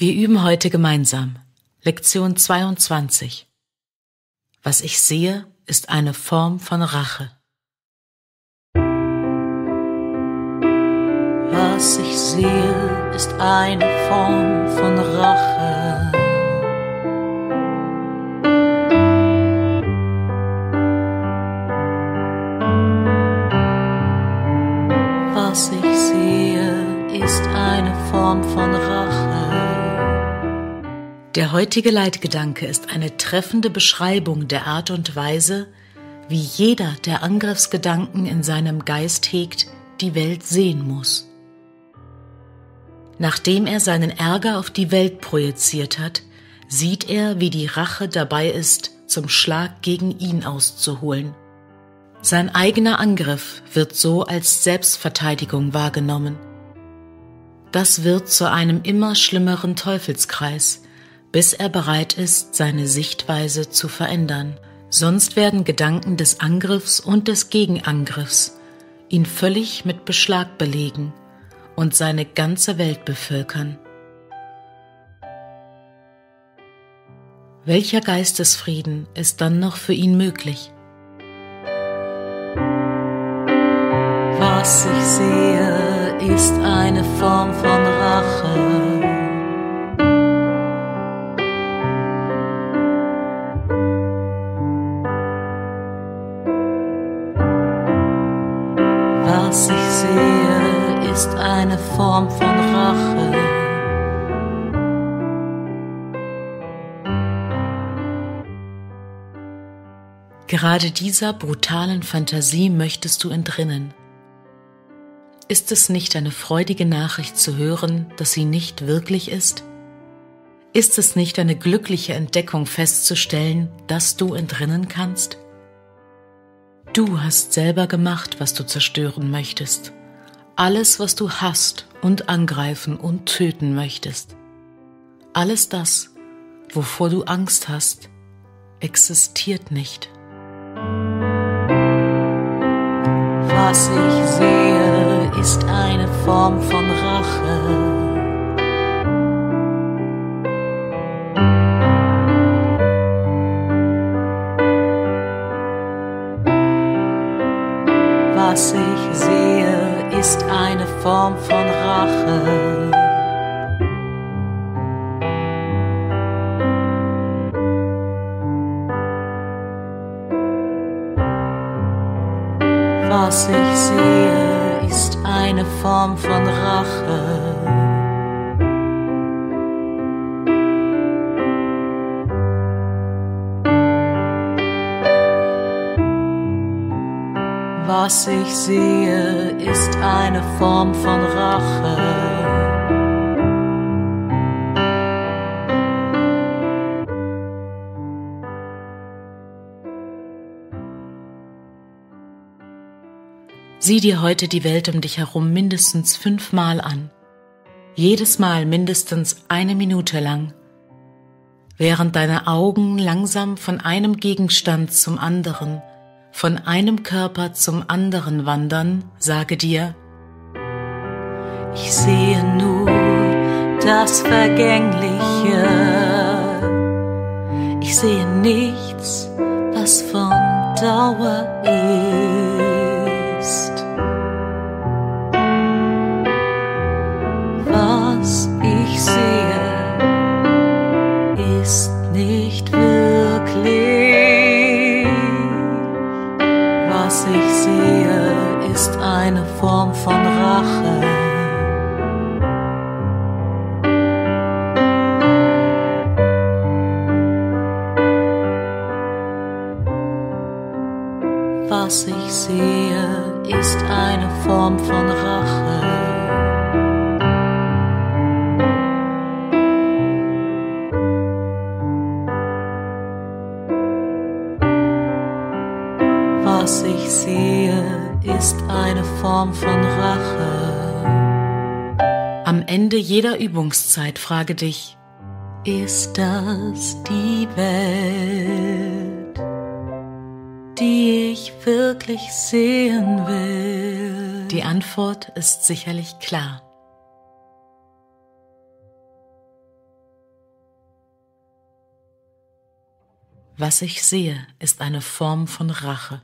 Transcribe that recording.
Wir üben heute gemeinsam. Lektion 22. Was ich sehe, ist eine Form von Rache. Was ich sehe, ist eine Form von Rache. Was ich sehe, ist eine Form von Rache. Der heutige Leitgedanke ist eine treffende Beschreibung der Art und Weise, wie jeder, der Angriffsgedanken in seinem Geist hegt, die Welt sehen muss. Nachdem er seinen Ärger auf die Welt projiziert hat, sieht er, wie die Rache dabei ist, zum Schlag gegen ihn auszuholen. Sein eigener Angriff wird so als Selbstverteidigung wahrgenommen. Das wird zu einem immer schlimmeren Teufelskreis, bis er bereit ist, seine Sichtweise zu verändern. Sonst werden Gedanken des Angriffs und des Gegenangriffs ihn völlig mit Beschlag belegen und seine ganze Welt bevölkern. Welcher Geistesfrieden ist dann noch für ihn möglich? Was ich sehe, ist eine Form von Rache. Was ich sehe, ist eine Form von Rache. Gerade dieser brutalen Fantasie möchtest du entrinnen. Ist es nicht eine freudige Nachricht zu hören, dass sie nicht wirklich ist? Ist es nicht eine glückliche Entdeckung festzustellen, dass du entrinnen kannst? Du hast selber gemacht, was du zerstören möchtest. Alles, was du hast und angreifen und töten möchtest. Alles das, wovor du Angst hast, existiert nicht. Was ich sehe, ist eine Form von Rache. Was ich sehe, ist eine Form von Rache. Was ich sehe, ist eine Form von Rache. Was ich sehe, ist eine Form von Rache. Sieh dir heute die Welt um dich herum mindestens fünfmal an. Jedes Mal mindestens eine Minute lang. Während deine Augen langsam von einem Gegenstand zum anderen, von einem Körper zum anderen wandern, sage dir, Ich sehe nur das Vergängliche. Ich sehe nichts, was von Dauer ist. Eine Form von Rache. Was ich sehe, ist eine Form von Rache. ist eine Form von Rache. Am Ende jeder Übungszeit frage dich, ist das die Welt, die ich wirklich sehen will? Die Antwort ist sicherlich klar. Was ich sehe, ist eine Form von Rache.